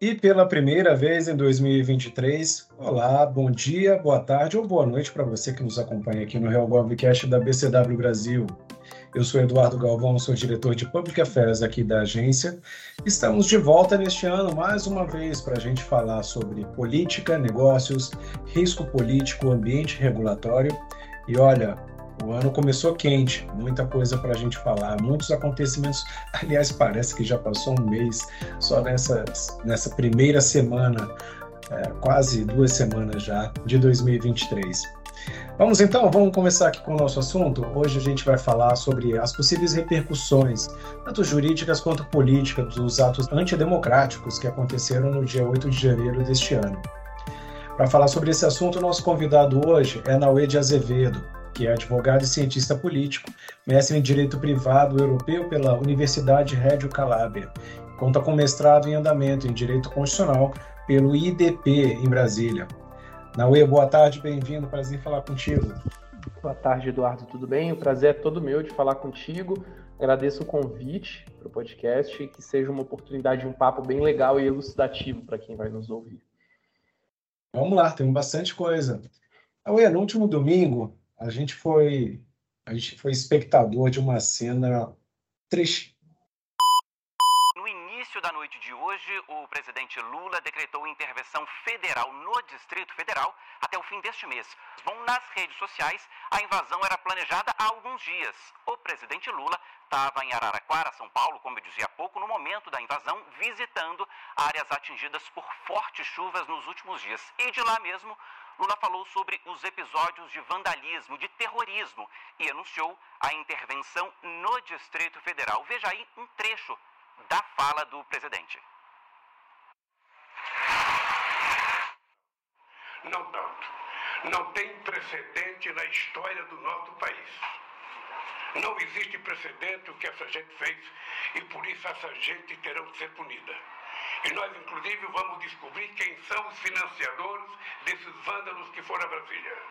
E pela primeira vez em 2023, olá, bom dia, boa tarde ou boa noite para você que nos acompanha aqui no Real Govcast da BCW Brasil. Eu sou Eduardo Galvão, sou diretor de Public Affairs aqui da agência. Estamos de volta neste ano mais uma vez para a gente falar sobre política, negócios, risco político, ambiente regulatório. E olha, o ano começou quente, muita coisa para a gente falar, muitos acontecimentos. Aliás, parece que já passou um mês só nessa, nessa primeira semana, é, quase duas semanas já, de 2023. Vamos então, vamos começar aqui com o nosso assunto. Hoje a gente vai falar sobre as possíveis repercussões, tanto jurídicas quanto políticas, dos atos antidemocráticos que aconteceram no dia 8 de janeiro deste ano. Para falar sobre esse assunto, nosso convidado hoje é Nauê de Azevedo, que é advogado e cientista político, mestre em Direito Privado Europeu pela Universidade Reggio Calabria. Conta com mestrado em andamento em Direito Constitucional pelo IDP em Brasília. Naue, boa tarde, bem-vindo, prazer em falar contigo. Boa tarde, Eduardo, tudo bem? O prazer é todo meu de falar contigo. Agradeço o convite para o podcast e que seja uma oportunidade de um papo bem legal e elucidativo para quem vai nos ouvir. Vamos lá, tem bastante coisa. Naue, no último domingo, a gente foi a gente foi espectador de uma cena triste. No início da noite de hoje, o presidente Lula decretou intervenção federal no Distrito Federal até o fim deste mês. Bom, nas redes sociais, a invasão era planejada há alguns dias. O presidente Lula estava em Araraquara, São Paulo, como eu dizia há pouco, no momento da invasão, visitando áreas atingidas por fortes chuvas nos últimos dias. E de lá mesmo, Lula falou sobre os episódios de vandalismo, de terrorismo e anunciou a intervenção no Distrito Federal. Veja aí um trecho da fala do presidente. Não tanto. Não tem precedente na história do nosso país. Não existe precedente o que essa gente fez e por isso essa gente terá que ser punida. E nós, inclusive, vamos descobrir quem são os financiadores desses vândalos que foram a Brasília.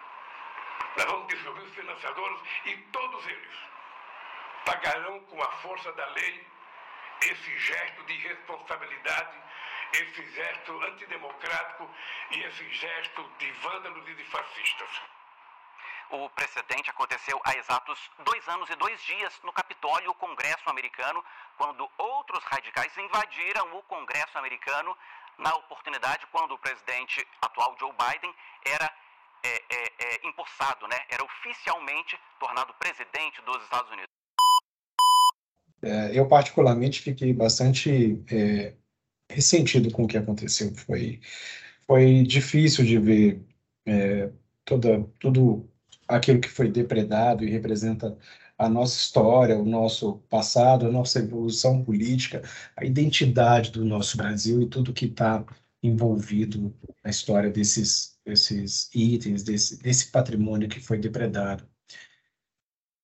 Nós vamos descobrir os financiadores e todos eles pagarão com a força da lei esse gesto de irresponsabilidade, esse gesto antidemocrático e esse gesto de vândalos e de fascistas. O precedente aconteceu há exatos dois anos e dois dias no Capitólio, o Congresso americano, quando outros radicais invadiram o Congresso americano, na oportunidade quando o presidente atual Joe Biden era é, é, é, empossado, né? era oficialmente tornado presidente dos Estados Unidos. É, eu, particularmente, fiquei bastante é, ressentido com o que aconteceu. Foi, foi difícil de ver é, toda, tudo aquilo que foi depredado e representa a nossa história, o nosso passado, a nossa evolução política, a identidade do nosso Brasil e tudo que está envolvido na história desses, desses itens, desse, desse patrimônio que foi depredado.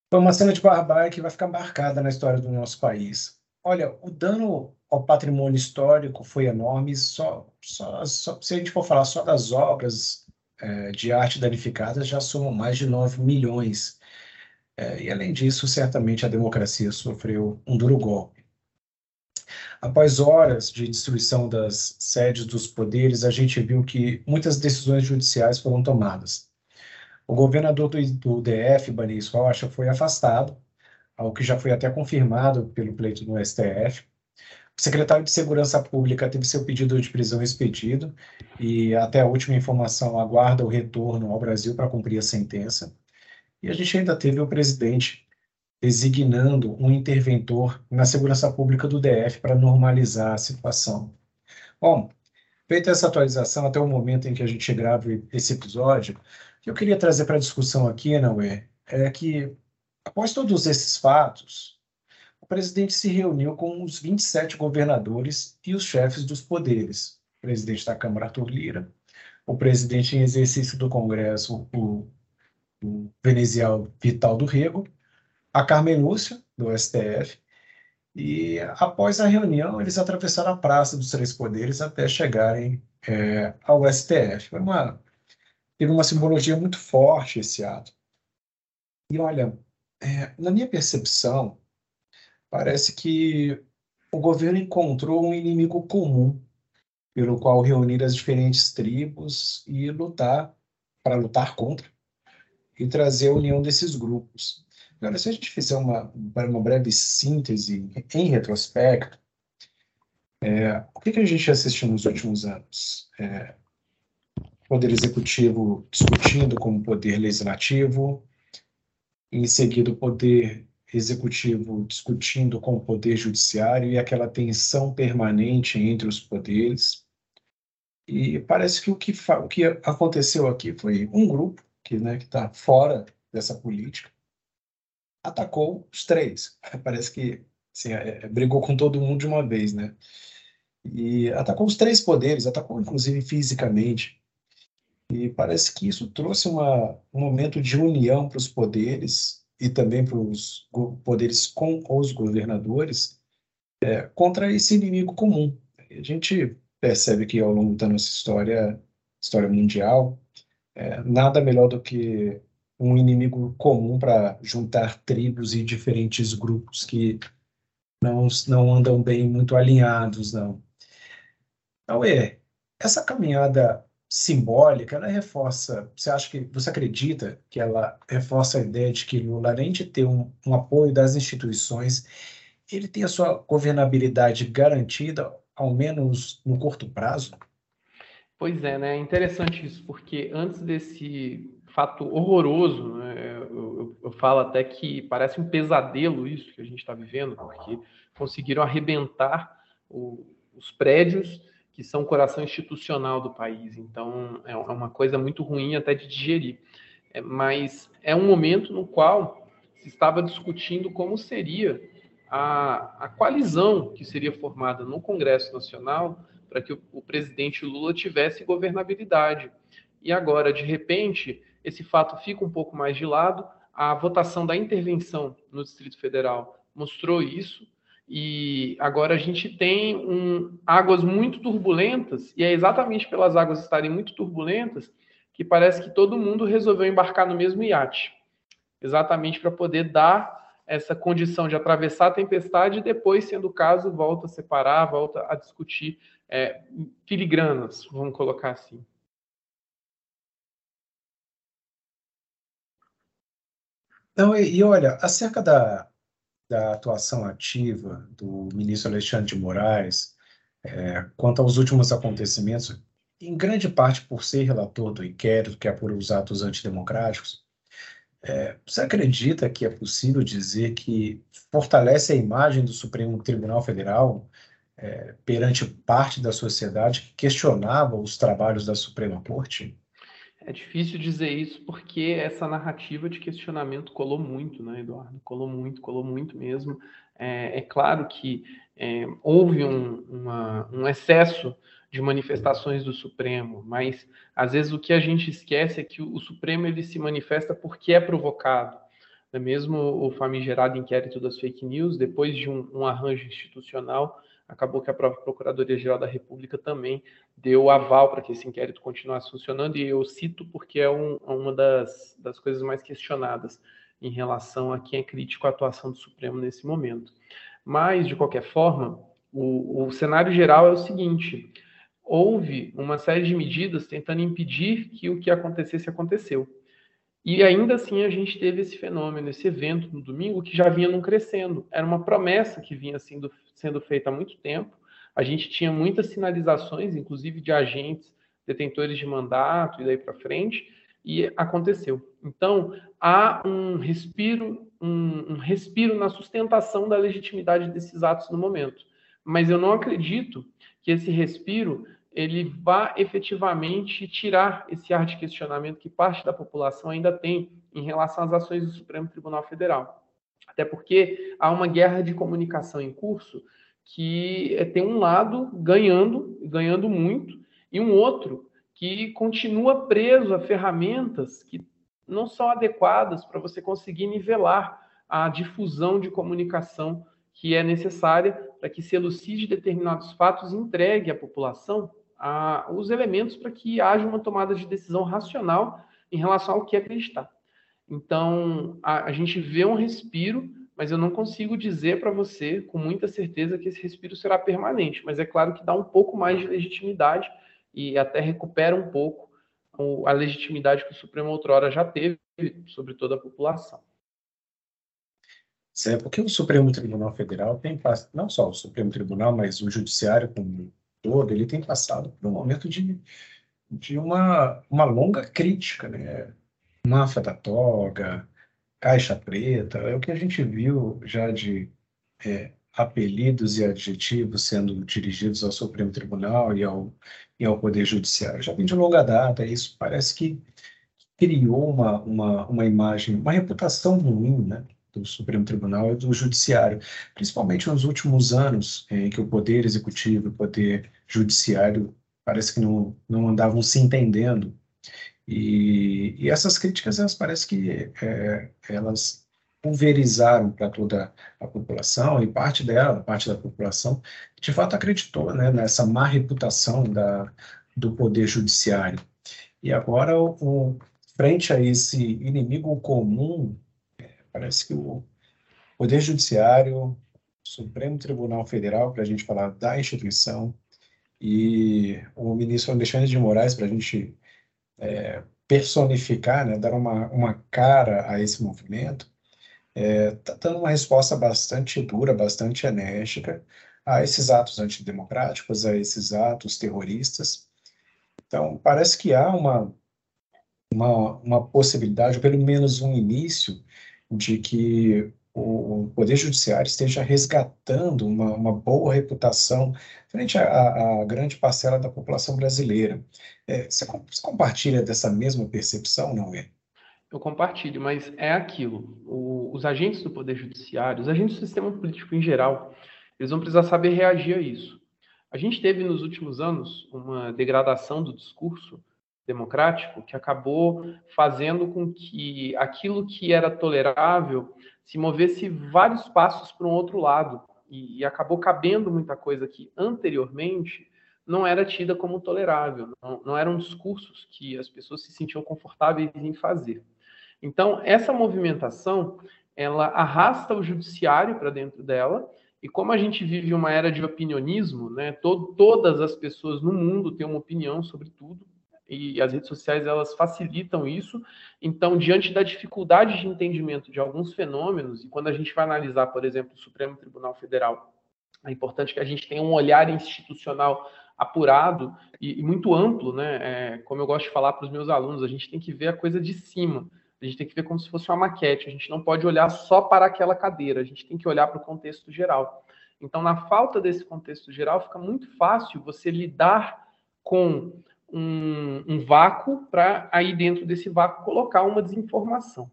Foi uma cena de barbárie que vai ficar marcada na história do nosso país. Olha, o dano ao patrimônio histórico foi enorme, só, só, só se a gente for falar só das obras é, de arte danificadas já somam mais de 9 milhões. É, e, além disso, certamente a democracia sofreu um duro golpe. Após horas de destruição das sedes dos poderes, a gente viu que muitas decisões judiciais foram tomadas. O governador do, do DF, Banis Rocha, foi afastado, algo que já foi até confirmado pelo pleito no STF. O secretário de Segurança Pública teve seu pedido de prisão expedido e, até a última informação, aguarda o retorno ao Brasil para cumprir a sentença. E a gente ainda teve o presidente designando um interventor na segurança pública do DF para normalizar a situação. Bom, feita essa atualização até o momento em que a gente grava esse episódio, o que eu queria trazer para a discussão aqui, Nauê, é que após todos esses fatos, presidente se reuniu com os 27 governadores e os chefes dos poderes. O presidente da Câmara, Arthur Lira, o presidente em exercício do Congresso, o, o venezial Vital do Rego, a Carmen Lúcia, do STF, e após a reunião, eles atravessaram a Praça dos Três Poderes até chegarem é, ao STF. Foi uma, teve uma simbologia muito forte esse ato. E olha, é, na minha percepção, parece que o governo encontrou um inimigo comum pelo qual reunir as diferentes tribos e lutar para lutar contra e trazer a união desses grupos. Agora, se a gente fizer uma, uma breve síntese em retrospecto, é, o que, que a gente assistiu nos últimos anos? É, poder executivo discutindo com o poder legislativo, em seguida o poder executivo discutindo com o poder judiciário e aquela tensão permanente entre os poderes. E parece que o que, o que aconteceu aqui foi um grupo que né, está fora dessa política atacou os três. Parece que assim, é, é, brigou com todo mundo de uma vez, né? E atacou os três poderes, atacou inclusive fisicamente. E parece que isso trouxe uma, um momento de união para os poderes e também para os poderes com os governadores é, contra esse inimigo comum. A gente percebe que ao longo da nossa história, história mundial, é, nada melhor do que um inimigo comum para juntar tribos e diferentes grupos que não, não andam bem muito alinhados, não. Então, é, essa caminhada simbólica, ela reforça, você acha que, você acredita que ela reforça a ideia de que Lula, além de ter um, um apoio das instituições, ele tem a sua governabilidade garantida, ao menos no curto prazo? Pois é, né? É interessante isso, porque antes desse fato horroroso, né? eu, eu, eu, falo até que parece um pesadelo isso que a gente está vivendo, porque conseguiram arrebentar o, os prédios que são o coração institucional do país. Então, é, é uma coisa muito ruim até de digerir. É, mas é um momento no qual se estava discutindo como seria a, a coalizão que seria formada no Congresso Nacional para que o, o presidente Lula tivesse governabilidade. E agora, de repente, esse fato fica um pouco mais de lado. A votação da intervenção no Distrito Federal mostrou isso. E agora a gente tem um, águas muito turbulentas, e é exatamente pelas águas estarem muito turbulentas que parece que todo mundo resolveu embarcar no mesmo iate, exatamente para poder dar essa condição de atravessar a tempestade e depois, sendo o caso, volta a separar, volta a discutir é, filigranas, vamos colocar assim. Não, e, e olha, acerca da, da atuação ativa do ministro Alexandre de Moraes, é, quanto aos últimos acontecimentos, em grande parte por ser relator do inquérito que apura os atos antidemocráticos, é, você acredita que é possível dizer que fortalece a imagem do Supremo Tribunal Federal é, perante parte da sociedade que questionava os trabalhos da Suprema Corte? É difícil dizer isso porque essa narrativa de questionamento colou muito, né, Eduardo? Colou muito, colou muito mesmo. É, é claro que é, houve um, uma, um excesso de manifestações do Supremo, mas às vezes o que a gente esquece é que o, Supremo ele se manifesta porque é provocado. É mesmo o famigerado inquérito das fake news, depois de um, um arranjo institucional, acabou que a própria Procuradoria-Geral da República também deu aval para que esse inquérito continuasse funcionando, e eu cito porque é um, uma das, das coisas mais questionadas em relação a quem é crítico à atuação do Supremo nesse momento. Mas, de qualquer forma, o, o cenário geral é o seguinte: houve uma série de medidas tentando impedir que o que acontecesse aconteceu. E ainda assim a gente teve esse fenômeno, esse evento no domingo que já vinha não crescendo. Era uma promessa que vinha sendo, sendo feita há muito tempo. A gente tinha muitas sinalizações, inclusive de agentes detentores de mandato e daí para frente, e aconteceu. Então há um respiro, um, um respiro na sustentação da legitimidade desses atos no momento. Mas eu não acredito que esse respiro ele vá efetivamente tirar esse ar de questionamento que parte da população ainda tem em relação às ações do Supremo Tribunal Federal. Até porque há uma guerra de comunicação em curso que é, tem um lado ganhando, ganhando muito, e um outro que continua preso a ferramentas que não são adequadas para você conseguir nivelar a difusão de comunicação que é necessária para que se elucide determinados fatos e entregue à população a, os elementos para que haja uma tomada de decisão racional em relação ao que acreditar. Então, a, a gente vê um respiro mas eu não consigo dizer para você com muita certeza que esse respiro será permanente. Mas é claro que dá um pouco mais de legitimidade e até recupera um pouco a legitimidade que o Supremo outrora já teve sobre toda a população. É porque o Supremo Tribunal Federal tem não só o Supremo Tribunal, mas o Judiciário como todo, ele tem passado por um momento de, de uma, uma longa crítica, né? Máfia da toga, caixa preta, é o que a gente viu já de é, apelidos e adjetivos sendo dirigidos ao Supremo Tribunal e ao, e ao Poder Judiciário. Já vem de longa data, isso parece que criou uma, uma, uma imagem, uma reputação ruim, né? do Supremo Tribunal e do Judiciário, principalmente nos últimos anos, em que o Poder Executivo e o Poder Judiciário parece que não, não andavam se entendendo. E, e essas críticas, elas parece que é, elas pulverizaram para toda a população, e parte dela, parte da população, de fato acreditou né, nessa má reputação da, do Poder Judiciário. E agora, o, o, frente a esse inimigo comum Parece que o Poder Judiciário, Supremo Tribunal Federal, para a gente falar da instituição, e o ministro Alexandre de Moraes, para a gente é, personificar, né, dar uma, uma cara a esse movimento, está é, tá dando uma resposta bastante dura, bastante enérgica a esses atos antidemocráticos, a esses atos terroristas. Então, parece que há uma, uma, uma possibilidade, ou pelo menos um início, de que o Poder Judiciário esteja resgatando uma, uma boa reputação frente à, grande parcela da população brasileira. É, você, você, compartilha dessa mesma percepção, não é? Eu compartilho, mas é aquilo. O, os agentes do Poder Judiciário, os agentes do sistema político em geral, eles vão precisar saber reagir a isso. A gente teve nos últimos anos uma degradação do discurso democrático que acabou fazendo com que aquilo que era tolerável se movesse vários passos para um outro lado e, e, acabou cabendo muita coisa que anteriormente não era tida como tolerável, não, não eram discursos que as pessoas se sentiam confortáveis em fazer. Então, essa movimentação, ela arrasta o judiciário para dentro dela, e como a gente vive uma era de opinionismo, né, to todas as pessoas no mundo têm uma opinião sobre tudo, e as redes sociais elas facilitam isso. Então, diante da dificuldade de entendimento de alguns fenômenos, e quando a gente vai analisar, por exemplo, o Supremo Tribunal Federal, é importante que a gente tenha um olhar institucional apurado e, e muito amplo, né? É, como eu gosto de falar para os meus alunos, a gente tem que ver a coisa de cima. A gente tem que ver como se fosse uma maquete. A gente não pode olhar só para aquela cadeira. A gente tem que olhar para o contexto geral. Então, na falta desse contexto geral, fica muito fácil você lidar com um, um vácuo para aí dentro desse vácuo colocar uma desinformação.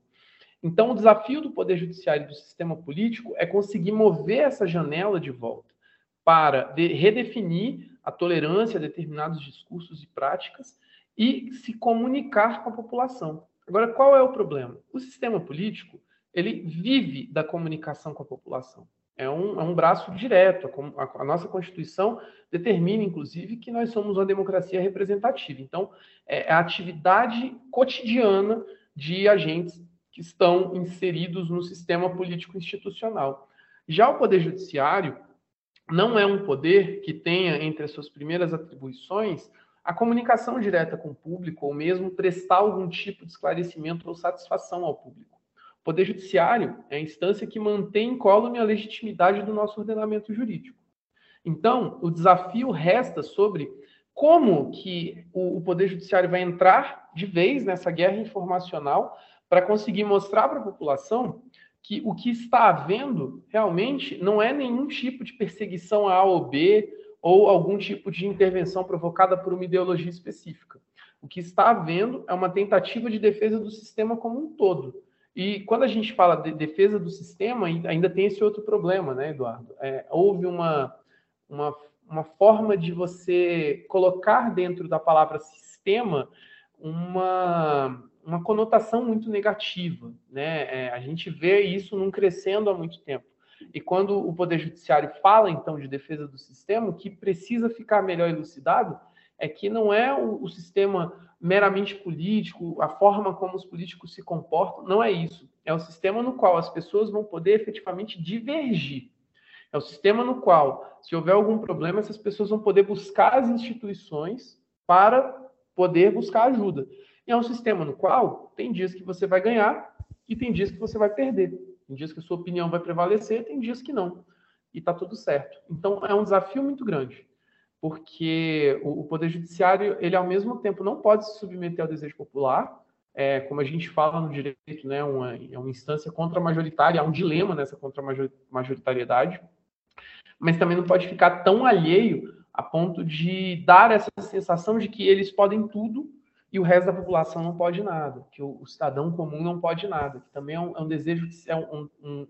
Então, o desafio do Poder Judiciário e do sistema político é conseguir mover essa janela de volta para de, redefinir a tolerância a determinados discursos e práticas e se comunicar com a população. Agora, qual é o problema? O sistema político ele vive da comunicação com a população é um, é um braço direto. A, a, nossa Constituição determina, inclusive, que nós somos uma democracia representativa. Então, é, é a atividade cotidiana de agentes que estão inseridos no sistema político institucional. Já o Poder Judiciário não é um poder que tenha entre as suas primeiras atribuições a comunicação direta com o público, ou mesmo prestar algum tipo de esclarecimento ou satisfação ao público. O Poder Judiciário é a instância que mantém incólume a legitimidade do nosso ordenamento jurídico. Então, o desafio resta sobre como que o, Poder Judiciário vai entrar de vez nessa guerra informacional para conseguir mostrar para a população que o que está havendo realmente não é nenhum tipo de perseguição a A ou B ou algum tipo de intervenção provocada por uma ideologia específica. O que está havendo é uma tentativa de defesa do sistema como um todo. E quando a gente fala de defesa do sistema, ainda tem esse outro problema, né, Eduardo? É, houve uma, uma, uma forma de você colocar dentro da palavra sistema uma, uma conotação muito negativa. Né? É, a gente vê isso não crescendo há muito tempo. E quando o Poder Judiciário fala, então, de defesa do sistema, o que precisa ficar melhor elucidado é que não é o, o sistema meramente político, a forma como os políticos se comportam, não é isso. É o sistema no qual as pessoas vão poder efetivamente divergir. É o sistema no qual, se houver algum problema, essas pessoas vão poder buscar as instituições para poder buscar ajuda. E é um sistema no qual tem dias que você vai ganhar e tem dias que você vai perder. Tem dias que a sua opinião vai prevalecer, tem dias que não. E está tudo certo. Então é um desafio muito grande, porque o, Poder Judiciário, ele ao mesmo tempo não pode se submeter ao desejo popular, é, como a gente fala no direito, né, uma, é uma instância contra-majoritária, há um dilema nessa contra-majoritariedade, mas também não pode ficar tão alheio a ponto de dar essa sensação de que eles podem tudo e o resto da população não pode nada, que o, o cidadão comum não pode nada, que também é um, é um desejo, é, um, um,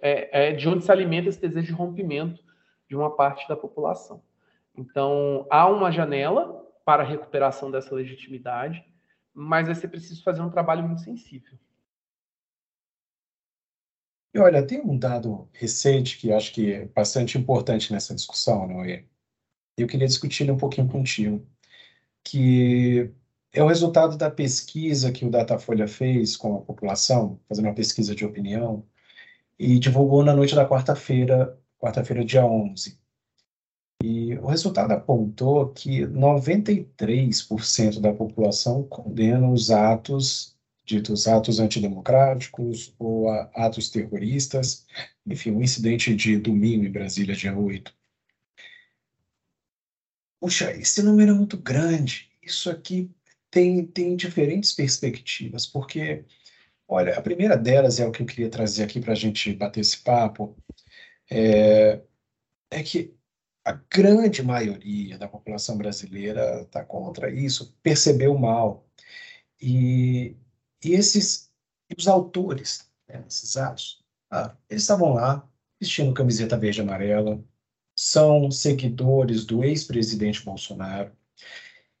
é, é de onde se alimenta esse desejo de rompimento de uma parte da população. Então, há uma janela para a recuperação dessa legitimidade, mas vai ser preciso fazer um trabalho muito sensível. E olha, tem um dado recente que acho que é bastante importante nessa discussão, não é? Eu queria discutir um pouquinho contigo, que é o resultado da pesquisa que o Datafolha fez com a população, fazendo uma pesquisa de opinião, e divulgou na noite da quarta-feira, quarta-feira, dia 11. O resultado apontou que 93% da população condena os atos, ditos atos antidemocráticos ou atos terroristas, enfim, o um incidente de domingo em Brasília, dia 8. Puxa, esse número é muito grande. Isso aqui tem, tem diferentes perspectivas, porque, olha, a primeira delas é o que eu queria trazer aqui para a gente bater esse papo, é, é que a grande maioria da população brasileira está contra isso, percebeu mal. E, e esses os autores né, desses atos, ah, eles estavam lá vestindo camiseta verde e amarela, são seguidores do ex-presidente Bolsonaro,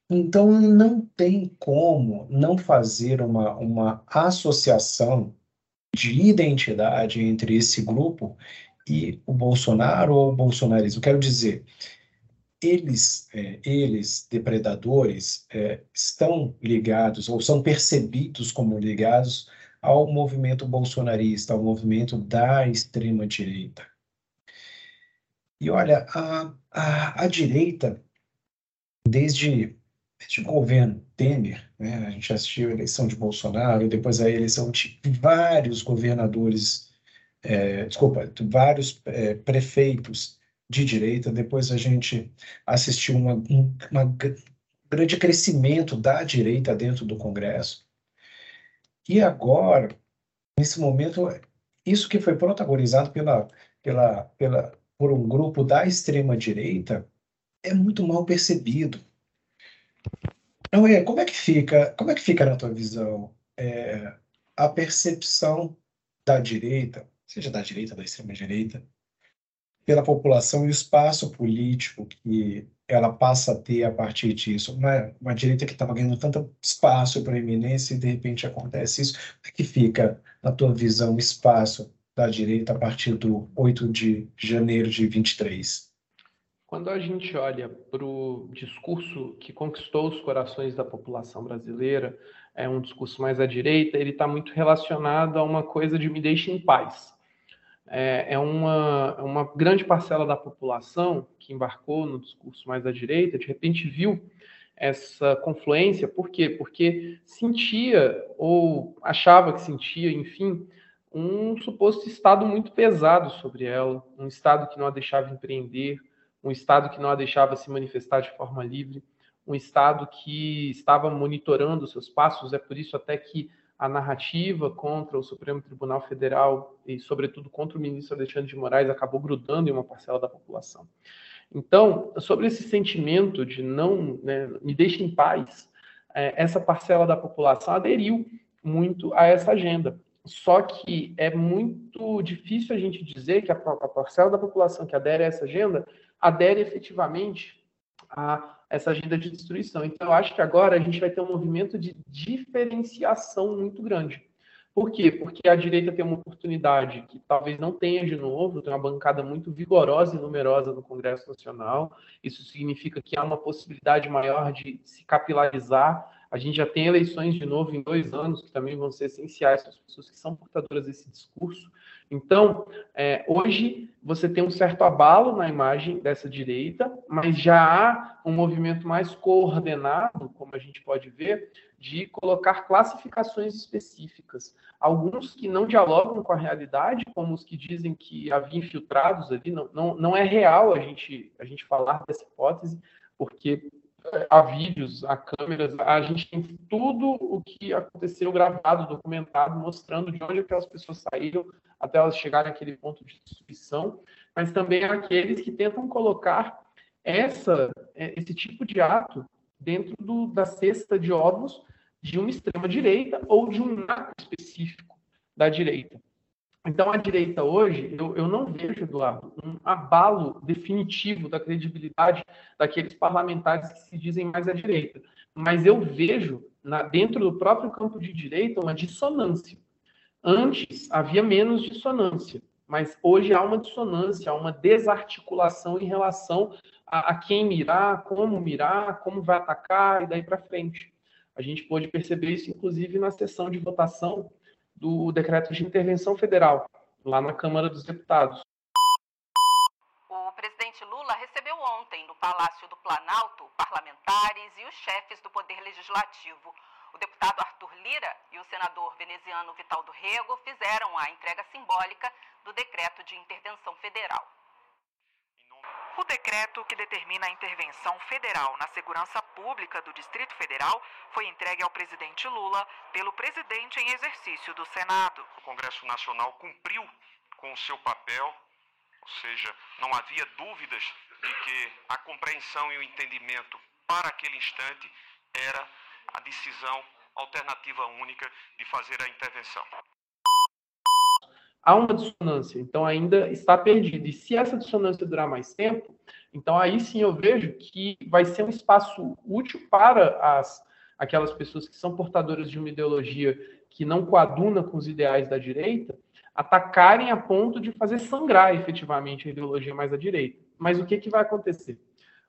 então, não tem como não fazer uma, uma associação de identidade entre esse grupo e o Bolsonaro ou o bolsonarismo. Quero dizer, eles, é, eles depredadores, é, estão ligados ou são percebidos como ligados ao movimento bolsonarista, ao movimento da extrema-direita. E olha, a, a, a direita, desde de governo Temer, né? a gente assistiu a eleição de Bolsonaro depois a eleição de vários governadores, é, desculpa, de vários é, prefeitos de direita, depois a gente assistiu uma, um uma grande crescimento da direita dentro do Congresso. E agora, nesse momento, isso que foi protagonizado pela, pela, pela, por um grupo da extrema-direita é muito mal percebido não é, como é que fica, como é que fica na tua visão é, a percepção da direita, seja da direita, da extrema direita, pela população e o espaço político que ela passa a ter a partir disso. Uma, uma direita que estava ganhando tanto espaço para eminência e de repente acontece isso. Como é que fica, na tua visão, o espaço da direita a partir do 8 de janeiro de 23? Quando a gente olha para o discurso que conquistou os corações da população brasileira, é um discurso mais à direita, ele está muito relacionado a uma coisa de me deixe em paz. É, é uma, uma grande parcela da população que embarcou no discurso mais à direita, de repente viu essa confluência, por quê? Porque sentia, ou achava que sentia, enfim, um suposto Estado muito pesado sobre ela, um Estado que não a deixava empreender, um Estado que não a deixava se manifestar de forma livre, um Estado que estava monitorando seus passos. É por isso até que a narrativa contra o Supremo Tribunal Federal e, sobretudo, contra o ministro Alexandre de Moraes acabou grudando em uma parcela da população. Então, sobre esse sentimento de não né, me deixe em paz, é, essa parcela da população aderiu muito a essa agenda. Só que é muito difícil a gente dizer que a, a parcela da população que adere a essa agenda adere efetivamente a essa agenda de destruição. Então, eu acho que agora a gente vai ter um movimento de diferenciação muito grande. Por quê? Porque a direita tem uma oportunidade que talvez não tenha de novo, tem uma bancada muito vigorosa e numerosa no Congresso Nacional. Isso significa que há uma possibilidade maior de se capilarizar. A gente já tem eleições de novo em dois anos, que também vão ser essenciais para as pessoas que são portadoras desse discurso. Então, é, hoje você tem um certo abalo na imagem dessa direita, mas já há um movimento mais coordenado, como a gente pode ver, de colocar classificações específicas. Alguns que não dialogam com a realidade, como os que dizem que havia infiltrados ali, não, não, não é real a gente, a gente falar dessa hipótese, porque há vídeos, há câmeras, a gente tem tudo o que aconteceu gravado, documentado, mostrando de onde aquelas pessoas saíram até elas chegarem àquele ponto de destruição, mas também aqueles que tentam colocar essa, é, esse tipo de ato dentro do, da cesta de ovos de uma extrema-direita ou de um naco específico da direita. Então, a direita hoje, eu, eu não vejo, Eduardo, um abalo definitivo da credibilidade daqueles parlamentares que se dizem mais à direita. Mas eu vejo, na, dentro do próprio campo de direita, uma dissonância. Antes havia menos dissonância, mas hoje há uma dissonância, há uma desarticulação em relação a, a quem mirar, como mirar, como vai atacar e daí para frente. A gente pôde perceber isso, inclusive, na sessão de votação do decreto de intervenção federal, lá na Câmara dos Deputados. O presidente Lula recebeu ontem, no Palácio do Planalto, parlamentares e os chefes do Poder Legislativo. O deputado Arthur Lira e o senador veneziano Vital do Rego fizeram a entrega simbólica do decreto de intervenção federal. O decreto que determina a intervenção federal na segurança pública do Distrito Federal foi entregue ao presidente Lula pelo presidente em exercício do Senado. O Congresso Nacional cumpriu com o seu papel, ou seja, não havia dúvidas de que a compreensão e o entendimento para aquele instante era a decisão alternativa única de fazer a intervenção há uma dissonância, então ainda está perdido. E se essa dissonância durar mais tempo, então aí sim eu vejo que vai ser um espaço útil para as aquelas pessoas que são portadoras de uma ideologia que não coaduna com os ideais da direita, atacarem a ponto de fazer sangrar efetivamente a ideologia mais à direita. Mas o que, que vai acontecer?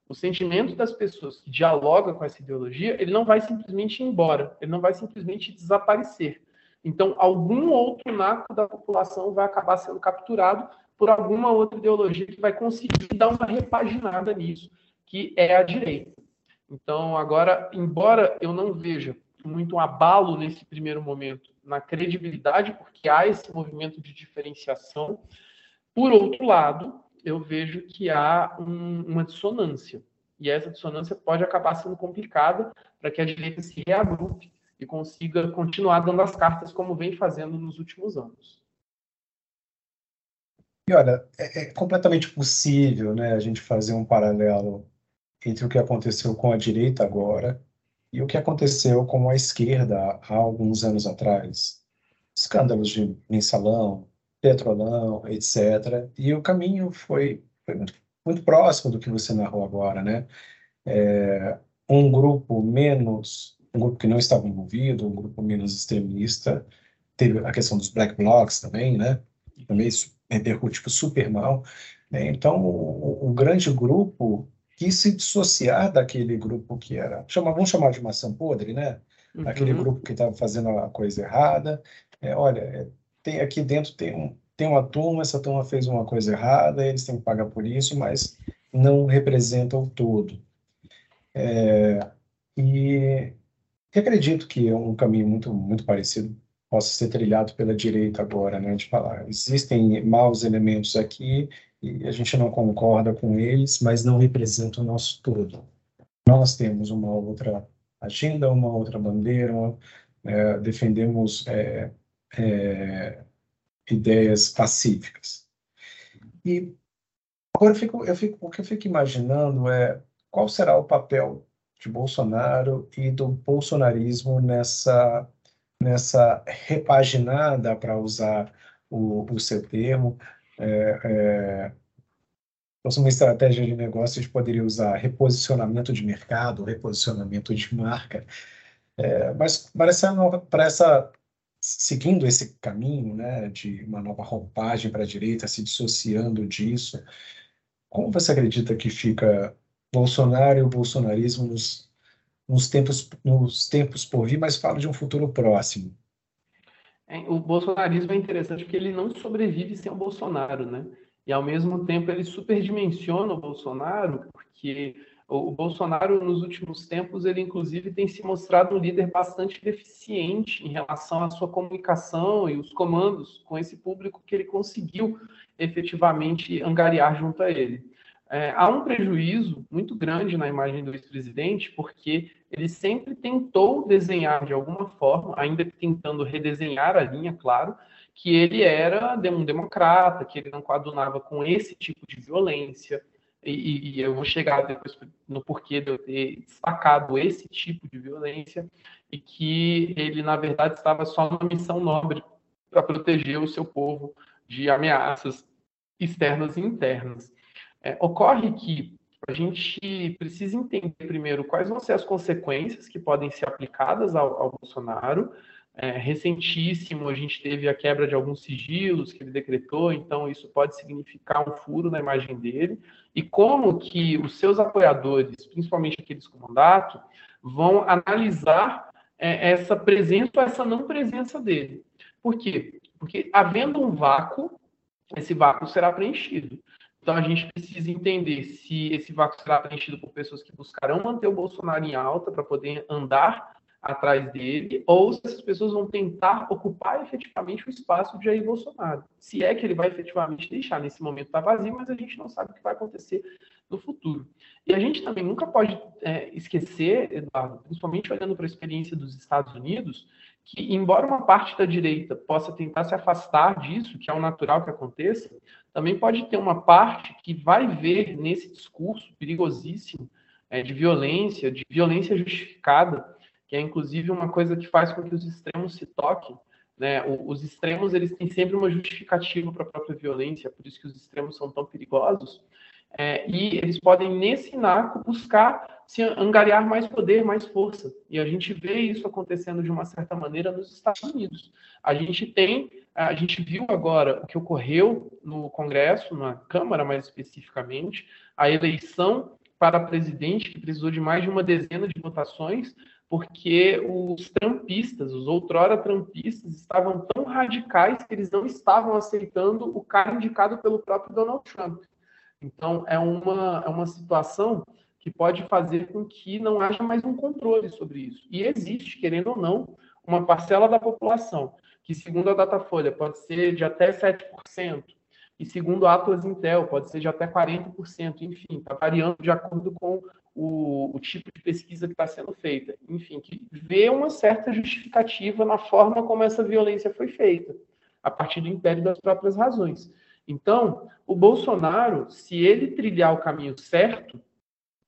O sentimento das pessoas que dialogam com essa ideologia, ele não vai simplesmente ir embora, ele não vai simplesmente desaparecer então, algum outro naco da população vai acabar sendo capturado por alguma outra ideologia que vai conseguir dar uma repaginada nisso, que é a direita. Então, agora, embora eu não veja muito um abalo nesse primeiro momento na credibilidade, porque há esse movimento de diferenciação, por outro lado, eu vejo que há um, uma dissonância. E essa dissonância pode acabar sendo complicada para que a direita se reagrupe e consiga continuar dando as cartas como vem fazendo nos últimos anos. E olha, é, é, completamente possível né, a gente fazer um paralelo entre o que aconteceu com a direita agora e o que aconteceu com a esquerda há alguns anos atrás. Escândalos de mensalão, petrolão, etc. E o caminho foi, foi muito, muito, próximo do que você narrou agora, né? É, um grupo menos um grupo que não estava envolvido, um grupo menos extremista. Teve a questão dos black blocs também, né? Também isso repercute tipo, super mal. Né? Então, o, o, grande grupo quis se dissociar daquele grupo que era, chama, vamos chamar de maçã podre, né? Uhum. Aquele grupo que estava fazendo a coisa errada. É, olha, é, tem aqui dentro tem um, tem uma turma, essa turma fez uma coisa errada, eles têm que pagar por isso, mas não representam o todo. É, e que acredito que é um caminho muito, muito parecido possa ser trilhado pela direita agora, né, de falar, existem maus elementos aqui e a gente não concorda com eles, mas não representam o nosso todo. Nós temos uma outra agenda, uma outra bandeira, é, defendemos é, é, ideias pacíficas. E agora eu fico, eu fico, o que eu fico imaginando é qual será o papel de Bolsonaro e do bolsonarismo nessa, nessa repaginada, para usar o, o seu termo, é, é, uma estratégia de negócio, a gente poderia usar reposicionamento de mercado, reposicionamento de marca, é, mas para essa, essa seguindo esse caminho, né, de uma nova roupagem para a direita, se dissociando disso, como você acredita que fica Bolsonaro e o bolsonarismo nos, nos, tempos, nos tempos por vir, mas falo de um futuro próximo? É, o bolsonarismo é interessante porque ele não sobrevive sem o Bolsonaro, né? E ao mesmo tempo ele superdimensiona o Bolsonaro, porque o Bolsonaro, nos últimos tempos, ele inclusive tem se mostrado um líder bastante deficiente em relação à sua comunicação e os comandos com esse público que ele conseguiu efetivamente angariar junto a ele. É, há um prejuízo muito grande na imagem do ex-presidente, porque ele sempre tentou desenhar de alguma forma, ainda tentando redesenhar a linha, claro, que ele era um democrata, que ele não coadunava com esse tipo de violência, e, e, eu vou chegar depois no porquê de eu ter destacado esse tipo de violência e que ele, na verdade, estava só numa missão nobre para proteger o seu povo de ameaças externas e internas. É, ocorre que a gente precisa entender primeiro quais vão ser as consequências que podem ser aplicadas ao, ao Bolsonaro, é, recentíssimo, a gente teve a quebra de alguns sigilos que ele decretou, então isso pode significar um furo na imagem dele, e como que os seus apoiadores, principalmente aqueles com mandato, vão analisar é, essa presença ou essa não presença dele. Por quê? Porque havendo um vácuo, esse vácuo será preenchido. Então a gente precisa entender se esse vácuo será preenchido por pessoas que buscarão manter o Bolsonaro em alta para poder andar atrás dele, ou se essas pessoas vão tentar ocupar efetivamente o espaço de Jair Bolsonaro. Se é que ele vai efetivamente deixar, nesse momento está vazio, mas a gente não sabe o que vai acontecer no futuro. E a gente também nunca pode é, esquecer, Eduardo, principalmente olhando para a experiência dos Estados Unidos, que embora uma parte da direita possa tentar se afastar disso, que é o natural que aconteça, também pode ter uma parte que vai ver nesse discurso perigosíssimo é, de violência, de violência justificada, que é inclusive uma coisa que faz com que os extremos se toquem. Né? Os extremos eles têm sempre uma justificativa para a própria violência, por isso que os extremos são tão perigosos. É, e eles podem, nesse inaco, buscar se angariar mais poder, mais força. E a gente vê isso acontecendo de uma certa maneira nos Estados Unidos. A gente tem, a gente viu agora o que ocorreu no Congresso, na Câmara mais especificamente, a eleição para presidente, que precisou de mais de uma dezena de votações, porque os trampistas, os outrora trampistas, estavam tão radicais que eles não estavam aceitando o cara indicado pelo próprio Donald Trump. Então, é uma, é uma situação que pode fazer com que não haja mais um controle sobre isso. E existe, querendo ou não, uma parcela da população que, segundo a Datafolha, pode ser de até 7%, e segundo a Atlas Intel, pode ser de até 40%, enfim, está variando de acordo com o, o tipo de pesquisa que está sendo feita. Enfim, que vê uma certa justificativa na forma como essa violência foi feita, a partir do império das próprias razões. Então, o Bolsonaro, se ele trilhar o caminho certo,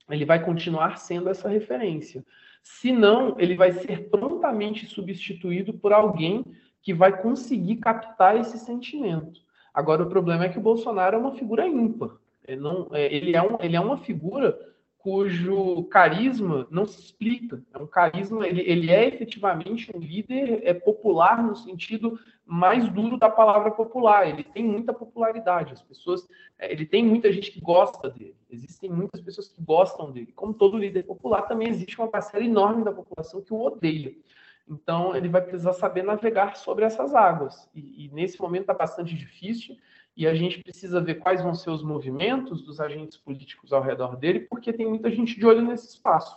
ele vai continuar sendo essa referência. Se não, ele vai ser prontamente substituído por alguém que vai conseguir captar esse sentimento. Agora, o problema é que o Bolsonaro é uma figura ímpar. Ele, não, é, ele, é, um, ele é uma figura cujo carisma não se explica. É um carisma, ele, ele é efetivamente um líder é popular no sentido mais duro da palavra popular. Ele tem muita popularidade. As pessoas, é, ele tem muita gente que gosta dele. Existem muitas pessoas que gostam dele. Como todo líder popular, também existe uma parcela enorme da população que o odeia. Então, ele vai precisar saber navegar sobre essas águas. E, e nesse momento está bastante difícil e a gente precisa ver quais vão ser os movimentos dos agentes políticos ao redor dele, porque tem muita gente de olho nesse espaço.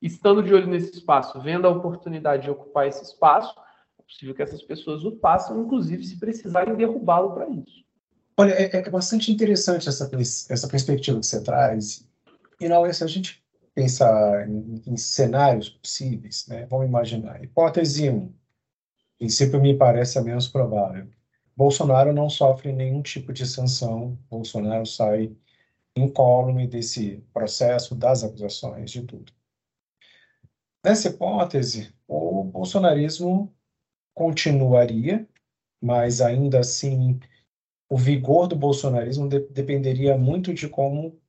Estando de olho nesse espaço, vendo a oportunidade de ocupar esse espaço, é possível que essas pessoas o façam, inclusive se precisarem derrubá-lo para isso. Olha, é, é, bastante interessante essa, essa perspectiva que você traz. E não, se a gente pensar em, em cenários possíveis, né? vamos imaginar. Hipótese 1, em princípio me parece a menos provável Bolsonaro não sofre nenhum tipo de sanção, Bolsonaro sai incólume desse processo, das acusações, de tudo. Nessa hipótese, o bolsonarismo continuaria, mas ainda assim o vigor do bolsonarismo de dependeria muito de como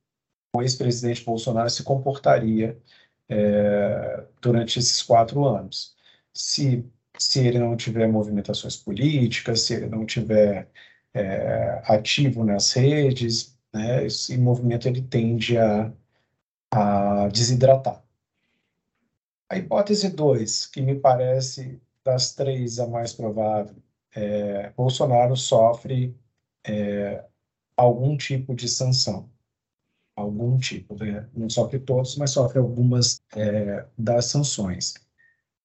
o ex-presidente Bolsonaro se comportaria é, durante esses quatro anos. Se se ele não tiver movimentações políticas, se ele não tiver é, ativo nas redes, né, esse movimento ele tende a, a desidratar. A hipótese 2, que me parece das três a mais provável, é, Bolsonaro sofre é, algum tipo de sanção. Algum tipo, né? não sofre todos, mas sofre algumas é, das sanções.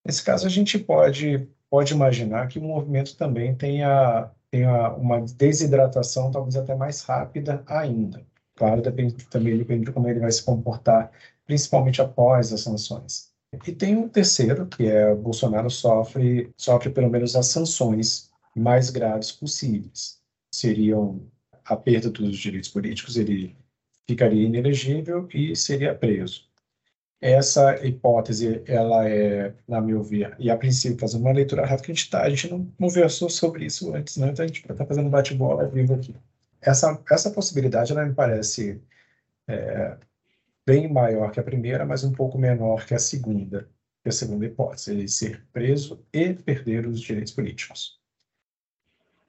Nesse caso, a gente pode, pode imaginar que o movimento também tenha, tenha uma desidratação, talvez até mais rápida ainda. Claro, depende, também depende de como ele vai se comportar, principalmente após as sanções. E tem um terceiro, que é Bolsonaro sofre, sofre pelo menos as sanções mais graves possíveis. Seriam a perda dos direitos políticos, ele ficaria inelegível e seria preso. Essa hipótese, ela é, na meu ver, e a princípio, fazendo uma leitura rápida, que a gente está, a gente não conversou sobre isso antes, né? então a gente está fazendo bate-bola vivo aqui. Essa, essa possibilidade, ela me parece é, bem maior que a primeira, mas um pouco menor que a segunda, que a segunda hipótese, ele ser preso e perder os direitos políticos.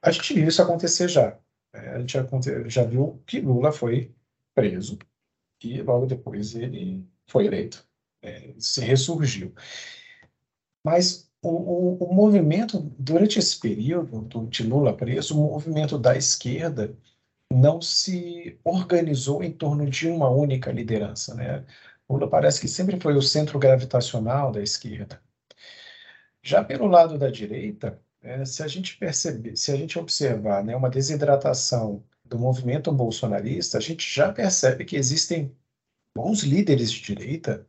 A gente viu isso acontecer já. É, a gente já viu que Lula foi preso e logo depois ele foi eleito, é, se ressurgiu. Mas o, o, o, movimento, durante esse período do, de Lula preso, o movimento da esquerda não se organizou em torno de uma única liderança. Né? Lula parece que sempre foi o centro gravitacional da esquerda. Já pelo lado da direita, é, se a gente perceber, se a gente observar né, uma desidratação do movimento bolsonarista, a gente já percebe que existem bons líderes de direita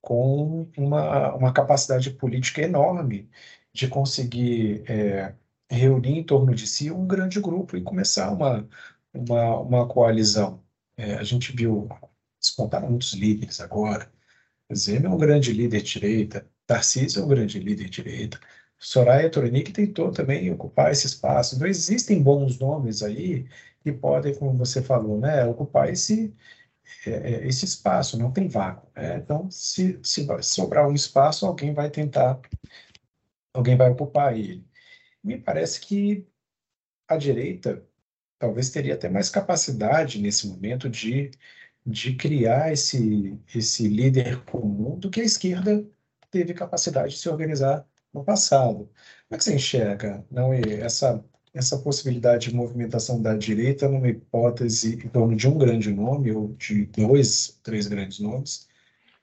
com uma, uma capacidade política enorme de conseguir é, reunir em torno de si um grande grupo e começar uma, uma, uma coalizão. É, a gente viu, despontaram muitos líderes agora. Zema é um grande líder de direita, Tarcísio é um grande líder de direita, Soraya Tronic tentou também ocupar esse espaço. Então, existem bons nomes aí que podem, como você falou, né, ocupar esse, é, é, esse espaço, não tem vácuo. Né? Então, se, se sobrar um espaço, alguém vai tentar, alguém vai ocupar ele. Me parece que a direita talvez teria até mais capacidade nesse momento de, de criar esse, esse líder comum do que a esquerda teve capacidade de se organizar no passado. Como é que você enxerga não, essa, essa possibilidade de movimentação da direita numa hipótese em torno de um grande nome, ou de dois, três grandes nomes,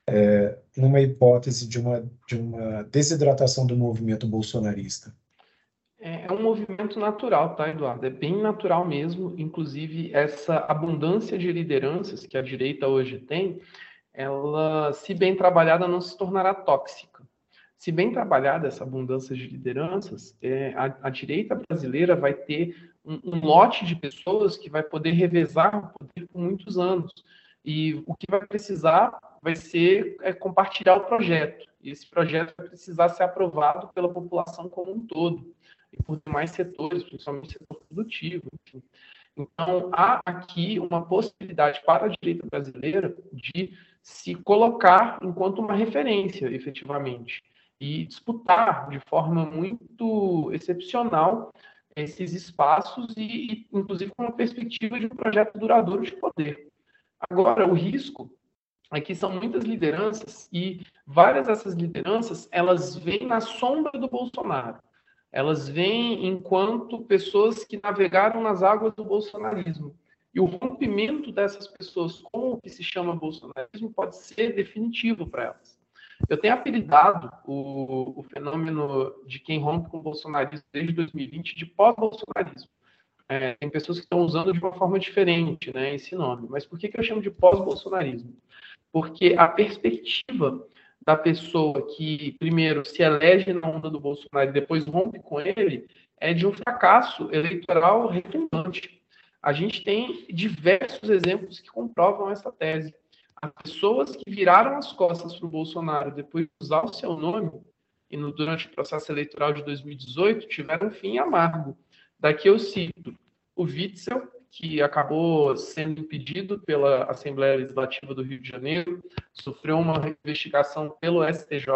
é, numa hipótese de uma, de uma desidratação do movimento bolsonarista? É, é um movimento natural, tá, Eduardo? É bem natural mesmo. Inclusive, essa abundância de lideranças que a direita hoje tem, ela, se bem trabalhada, não se tornará tóxica. Se bem trabalhada essa abundância de lideranças, é, a, a, direita brasileira vai ter um, um, lote de pessoas que vai poder revezar o poder por muitos anos. E o que vai precisar vai ser é, compartilhar o projeto. E esse projeto vai precisar ser aprovado pela população como um todo e por demais setores, principalmente o setor produtivo. Enfim. Então, há aqui uma possibilidade para a direita brasileira de se colocar enquanto uma referência, efetivamente, e disputar de forma muito excepcional esses espaços e, inclusive, com uma perspectiva de um projeto duradouro de poder. Agora, o risco é que são muitas lideranças e várias dessas lideranças elas vêm na sombra do Bolsonaro elas vêm enquanto pessoas que navegaram nas águas do bolsonarismo. E o rompimento dessas pessoas com o que se chama bolsonarismo pode ser definitivo para elas. Eu tenho apelidado o, o, fenômeno de quem rompe com o bolsonarismo desde 2020 de pós-bolsonarismo. É, tem pessoas que estão usando de uma forma diferente né, esse nome. Mas por que, que eu chamo de pós-bolsonarismo? Porque a perspectiva da pessoa que, primeiro, se elege na onda do Bolsonaro e depois rompe com ele, é de um fracasso eleitoral retumbante. A gente tem diversos exemplos que comprovam essa tese. As pessoas que viraram as costas para o Bolsonaro depois de usar o seu nome, e no, durante o processo eleitoral de 2018, tiveram um fim amargo. Daqui eu cito o Witzel, que acabou sendo impedido pela Assembleia Legislativa do Rio de Janeiro, sofreu uma investigação pelo STJ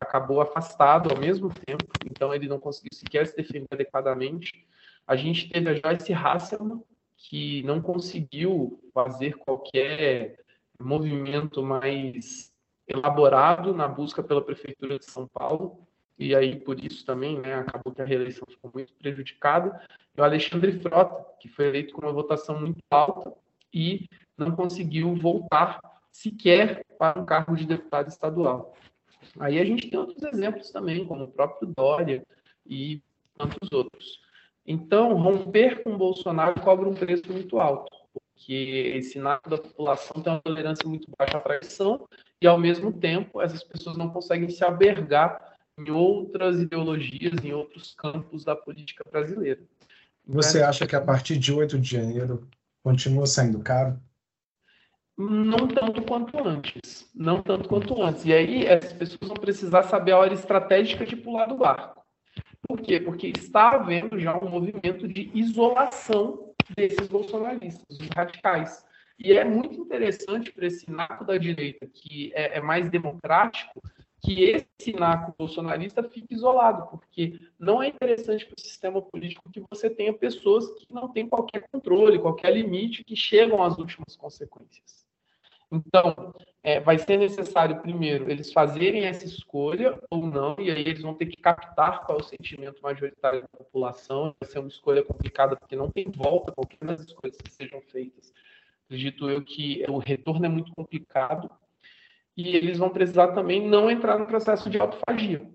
acabou afastado ao mesmo tempo, então ele não conseguiu sequer se defender adequadamente. A gente teve a Joyce Hasselman, que não conseguiu fazer qualquer movimento mais elaborado na busca pela prefeitura de São Paulo e aí por isso também né, acabou que a reeleição ficou muito prejudicada. E o Alexandre Frota, que foi eleito com uma votação muito alta e não conseguiu voltar sequer para um cargo de deputado estadual. Aí a gente tem outros exemplos também, como o próprio Dória e tantos outros. Então, romper com Bolsonaro cobra um preço muito alto, porque esse nato da população tem uma tolerância muito baixa à traição e, ao mesmo tempo, essas pessoas não conseguem se albergar em outras ideologias, em outros campos da política brasileira. Você acha que a partir de 8 de janeiro continua saindo caro? Não tanto quanto antes. Não tanto quanto antes. E aí as pessoas vão precisar saber a hora estratégica de pular do barco. Por quê? Porque está havendo já um movimento de isolação desses bolsonaristas, dos radicais. E é muito interessante para esse naco da direita, que é, é mais democrático, que esse naco bolsonarista fique isolado, porque não é interessante para o sistema político que você tenha pessoas que não têm qualquer controle, qualquer limite, que chegam às últimas consequências. Então, é, vai ser necessário, primeiro, eles fazerem essa escolha ou não, e aí eles vão ter que captar qual é o sentimento majoritário da população. Vai ser uma escolha complicada, porque não tem volta qualquer das escolhas que sejam feitas. Acredito eu que o retorno é muito complicado, e eles vão precisar também não entrar no processo de autofagia,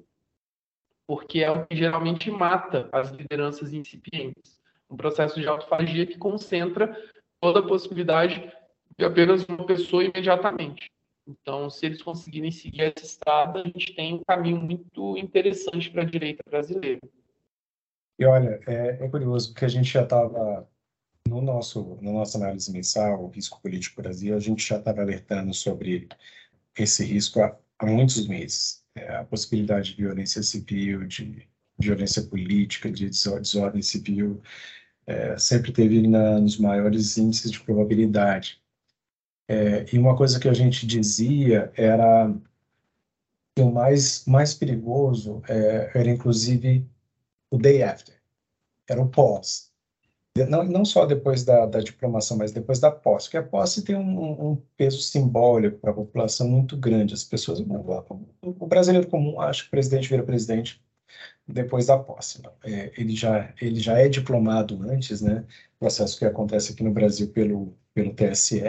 porque é o que geralmente mata as lideranças incipientes. Um processo de autofagia que concentra toda a possibilidade de apenas uma pessoa imediatamente. Então, se eles conseguirem seguir essa estrada, a gente tem um caminho muito interessante para a direita brasileira. E olha, é, é curioso, porque a gente já estava, no nosso, na nossa análise mensal, o Risco Político Brasil, a gente já estava alertando sobre esse risco há, há muitos meses. É, a possibilidade de violência civil, de violência política, de desordem civil, é, sempre teve na, nos maiores índices de probabilidade. É, e uma coisa que a gente dizia era que o mais, mais perigoso é, era, inclusive, o day after, era o pós não, não só depois da, da diplomação, mas depois da posse, porque a posse tem um, um peso simbólico para a população muito grande. As pessoas, o, o, brasileiro comum acha que o presidente vira presidente depois da posse. É, ele, já, ele já é diplomado antes, né? Processo que acontece aqui no Brasil pelo, pelo TSE.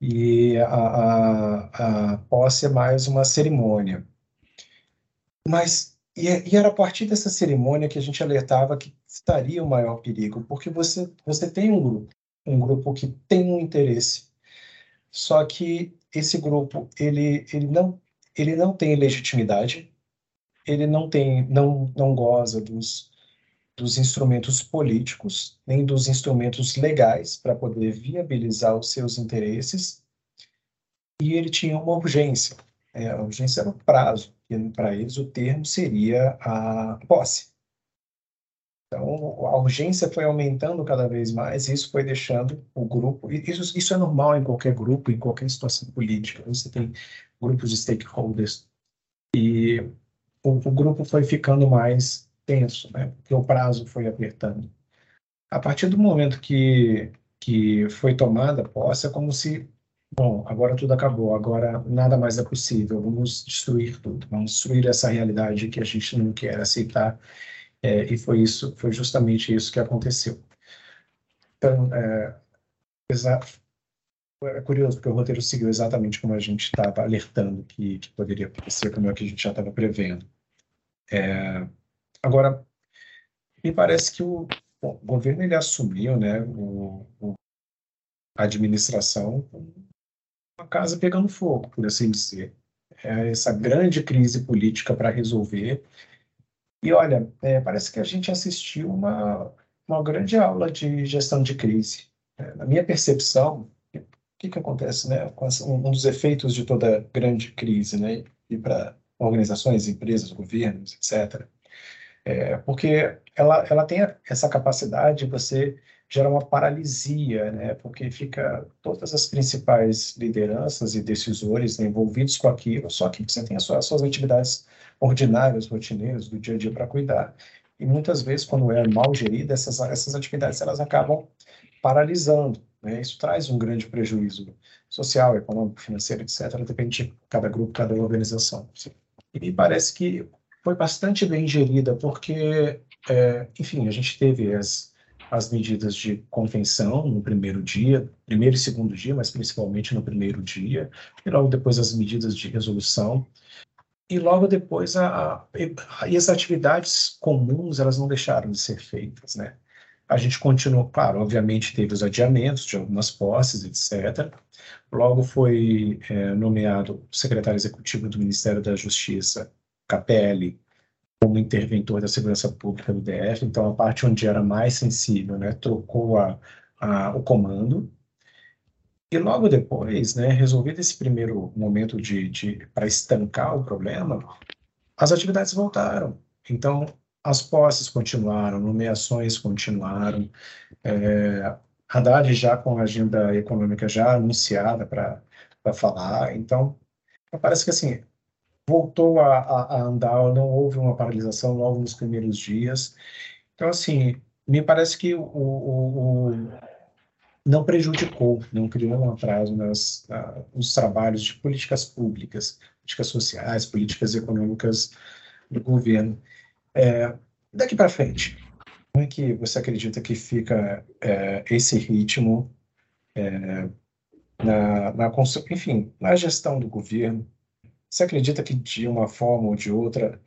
E a, a, a posse é mais uma cerimônia. Mas e, e, era a partir dessa cerimônia que a gente alertava que estaria o maior perigo, porque você, você tem um grupo, um grupo que tem um interesse, só que esse grupo ele, ele, não, ele não tem legitimidade, ele não tem não, não goza dos, dos instrumentos políticos, nem dos instrumentos legais para poder viabilizar os seus interesses, e ele tinha uma urgência. É, a urgência era o prazo, e para eles o termo seria a posse. Então, a urgência foi aumentando cada vez mais, e isso foi deixando o grupo. Isso, isso é normal em qualquer grupo, em qualquer situação política. Você tem grupos de stakeholders, e o, o grupo foi ficando mais tenso, né? porque o prazo foi apertando. A partir do momento que, que foi tomada a posse, é como se, bom, agora tudo acabou, agora nada mais é possível, vamos destruir tudo, vamos destruir essa realidade que a gente não quer aceitar é, e foi isso, foi justamente isso que aconteceu. Então, é, é curioso porque o roteiro seguiu exatamente como a gente estava alertando que, que, poderia acontecer, como é que a gente já estava prevendo. É, agora, me parece que o, bom, o, governo ele assumiu, né, o, o, a administração com a casa pegando fogo, por assim dizer. É essa grande crise política para resolver e olha, é, parece que a gente assistiu uma, uma grande aula de gestão de crise. É, na minha percepção, o que, que acontece, né? Um dos efeitos de toda grande crise, né? E para organizações, empresas, governos, etc. É, porque ela, ela tem essa capacidade de você gera uma paralisia, né? Porque fica todas as principais lideranças e decisores né, envolvidos com aquilo, só que você tem as suas, as suas atividades ordinárias, rotineiras do dia a dia para cuidar. E muitas vezes, quando é mal gerida, essas, essas atividades elas acabam paralisando. Né? Isso traz um grande prejuízo social, econômico, financeiro, etc. Depende de cada grupo, cada organização. E parece que foi bastante bem gerida, porque, é, enfim, a gente teve as, as medidas de contenção no primeiro dia, primeiro e segundo dia, mas principalmente no primeiro dia, e logo depois as medidas de resolução. E logo depois a, a, e as atividades comuns elas não deixaram de ser feitas, né? A gente continuou, claro, obviamente teve os adiamentos de algumas posses, etc. Logo foi é, nomeado secretário executivo do Ministério da Justiça, KPL, como interventor da segurança pública do DF. Então, a parte onde era mais sensível, né, trocou a, a, o comando. E logo depois, né, resolvido esse primeiro momento de, de para estancar o problema, as atividades voltaram. Então, as posses continuaram, nomeações continuaram, é, Haddad já com a agenda econômica já anunciada para falar, então parece que assim voltou a, a, a, andar, não houve uma paralisação logo nos primeiros dias, então assim me parece que o, o, o não prejudicou, não criou um atraso nas, nos trabalhos de políticas públicas, políticas sociais, políticas econômicas do governo. É, daqui para frente, como é que você acredita que fica é, esse ritmo é, na, na, enfim, na gestão do governo? Você acredita que de uma forma ou de outra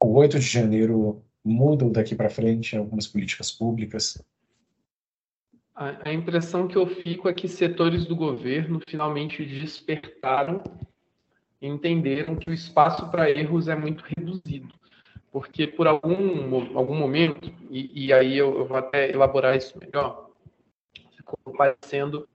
o 8 de janeiro muda daqui para frente algumas políticas públicas? A, a impressão que eu fico é que setores do governo finalmente despertaram e entenderam que o espaço para erros é muito reduzido porque por algum, algum momento, e, e aí eu, eu, vou até elaborar isso melhor, ficou parecendo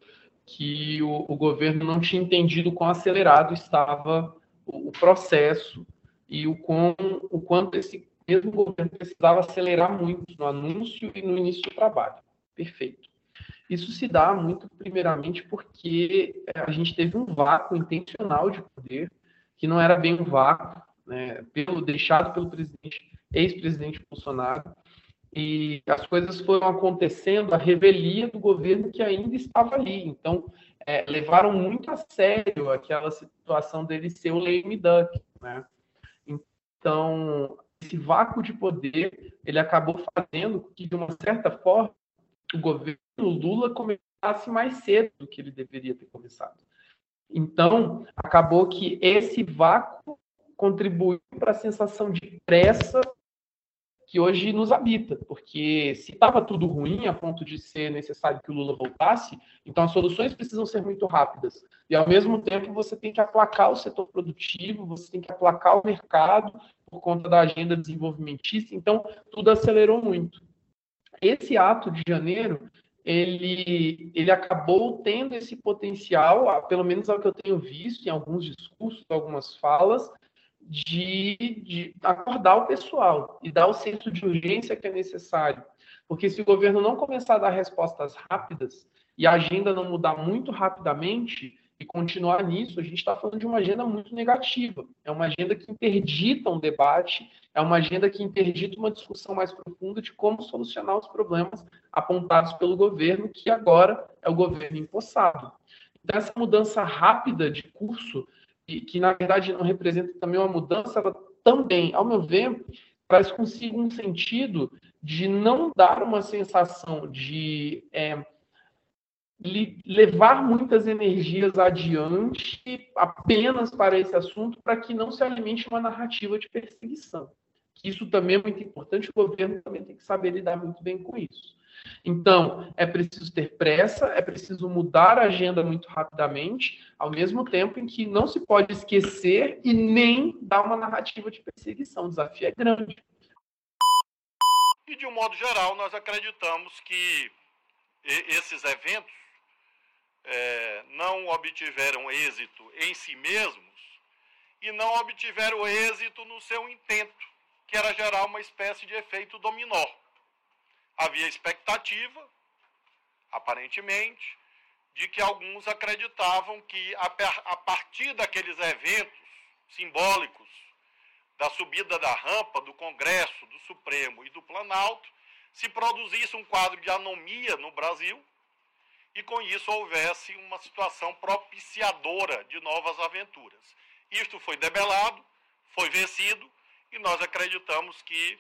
que o, o governo não tinha entendido quão acelerado estava o, o processo e o, quão, o quanto esse mesmo governo precisava acelerar muito no anúncio e no início do trabalho. Perfeito. Isso se dá muito, primeiramente, porque a gente teve um vácuo intencional de poder, que não era bem um vácuo, né, pelo, deixado pelo presidente, ex-presidente Bolsonaro, e as coisas foram acontecendo a revelia do governo que ainda estava ali. Então, é, levaram muito a sério aquela situação dele ser o lame duck, né? Então, esse vácuo de poder, ele acabou fazendo que, de uma certa forma, o governo Lula começasse mais cedo do que ele deveria ter começado. Então, acabou que esse vácuo contribuiu para a sensação de pressa que hoje nos habita, porque se estava tudo ruim a ponto de ser necessário que o Lula voltasse, então as soluções precisam ser muito rápidas. E ao mesmo tempo você tem que aplacar o setor produtivo, você tem que aplacar o mercado por conta da agenda desenvolvimentista, então tudo acelerou muito. Esse ato de janeiro, ele, ele acabou tendo esse potencial, pelo menos ao que eu tenho visto em alguns discursos, algumas falas, de, de acordar o pessoal e dar o senso de urgência que é necessário. Porque se o governo não começar a dar respostas rápidas e a agenda não mudar muito rapidamente e continuar nisso, a gente está falando de uma agenda muito negativa. É uma agenda que interdita um debate, é uma agenda que interdita uma discussão mais profunda de como solucionar os problemas apontados pelo governo, que agora é o governo empossado. Então, essa mudança rápida de curso que, na verdade não representa também uma mudança, ela também, ao meu ver, traz consigo um sentido de não dar uma sensação de é, levar muitas energias adiante apenas para esse assunto, para que não se alimente uma narrativa de perseguição. Isso também é muito importante, o governo também tem que saber lidar muito bem com isso. Então, é preciso ter pressa, é preciso mudar a agenda muito rapidamente, ao mesmo tempo em que não se pode esquecer e nem dar uma narrativa de perseguição. O desafio é grande. E, de um modo geral, nós acreditamos que esses eventos é, não obtiveram êxito em si mesmos e não obtiveram êxito no seu intento, que era gerar uma espécie de efeito dominó havia expectativa aparentemente, de que alguns acreditavam que a partir daqueles eventos simbólicos da subida da rampa do Congresso, do Supremo e do Planalto, se produzisse um quadro de anomia no Brasil e com isso houvesse uma situação propiciadora de novas aventuras. Isto foi debelado, foi vencido e nós acreditamos que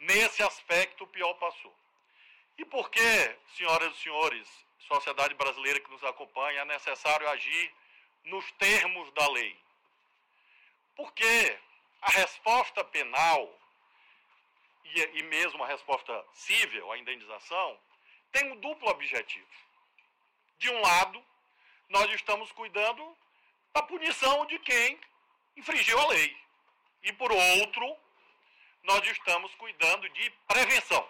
nesse aspecto o pior passou. E por que, senhoras e senhores, sociedade brasileira que nos acompanha, é necessário agir nos termos da lei? Porque a resposta penal e, e mesmo a resposta civil, a indenização, tem um duplo objetivo. De um lado, nós estamos cuidando da punição de quem infringiu a lei. E por outro, nós estamos cuidando de prevenção.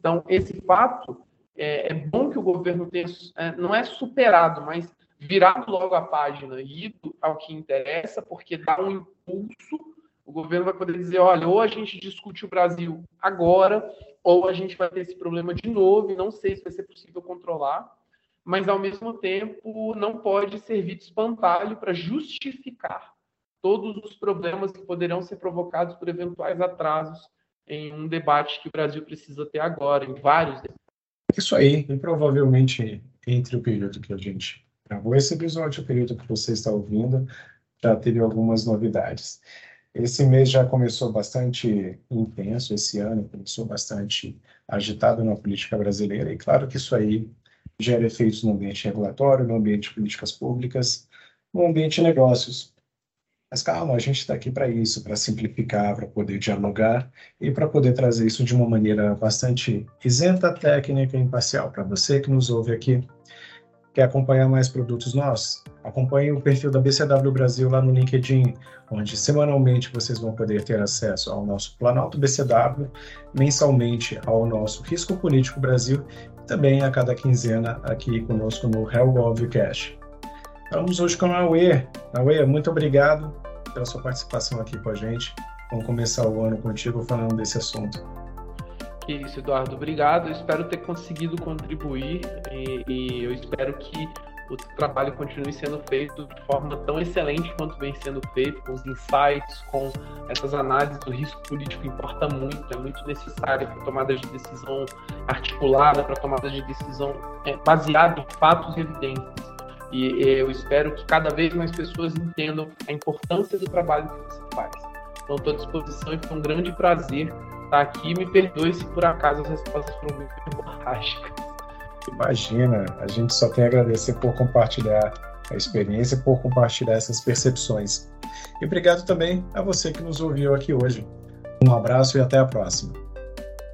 Então, esse fato é, é bom que o governo tenha, é, não é superado, mas virado logo a página e ido ao que interessa, porque dá um impulso. O governo vai poder dizer: olha, ou a gente discute o Brasil agora, ou a gente vai ter esse problema de novo, e não sei se vai ser possível controlar, mas ao mesmo tempo não pode servir de espantalho para justificar todos os problemas que poderão ser provocados por eventuais atrasos em um debate que o Brasil precisa ter agora, em vários. Isso aí, e provavelmente entre o período que a gente gravou esse episódio, o período que você está ouvindo, já teve algumas novidades. Esse mês já começou bastante intenso, esse ano começou bastante agitado na política brasileira, e claro que isso aí gera efeitos no ambiente regulatório, no ambiente de políticas públicas, no ambiente de negócios. Mas calma, a gente está aqui para isso, para simplificar, para poder dialogar e para poder trazer isso de uma maneira bastante isenta, técnica e imparcial para você que nos ouve aqui. Quer acompanhar mais produtos nossos? Acompanhe o perfil da BCW Brasil lá no LinkedIn, onde semanalmente vocês vão poder ter acesso ao nosso Planalto BCW, mensalmente ao nosso Risco Político Brasil e também a cada quinzena aqui conosco no HellGov Cash. Vamos hoje com a Naue. Naue, muito obrigado pela sua participação aqui com a gente. Vamos começar o ano contigo falando desse assunto. Que isso, Eduardo. Obrigado. Eu espero ter conseguido contribuir e, e eu espero que o trabalho continue sendo feito de forma tão excelente quanto vem sendo feito, com os insights, com essas análises do risco político importa muito, é muito necessário para tomada de decisão articulada, para tomada de decisão é, baseada em fatos e evidências. E eu espero que cada vez mais pessoas entendam a importância do trabalho que você faz. Então, estou à disposição e foi um grande prazer estar aqui. Me perdoe se por acaso as respostas foram muito hemorrágicas. Imagina, a gente só tem a agradecer por compartilhar a experiência, por compartilhar essas percepções. E obrigado também a você que nos ouviu aqui hoje. Um abraço e até a próxima.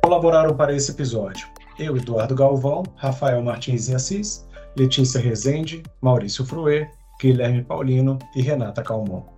Colaboraram para esse episódio eu, Eduardo Galvão, Rafael Martins e Assis Letícia Rezende, Maurício Fruê, Guilherme Paulino e Renata Calmon.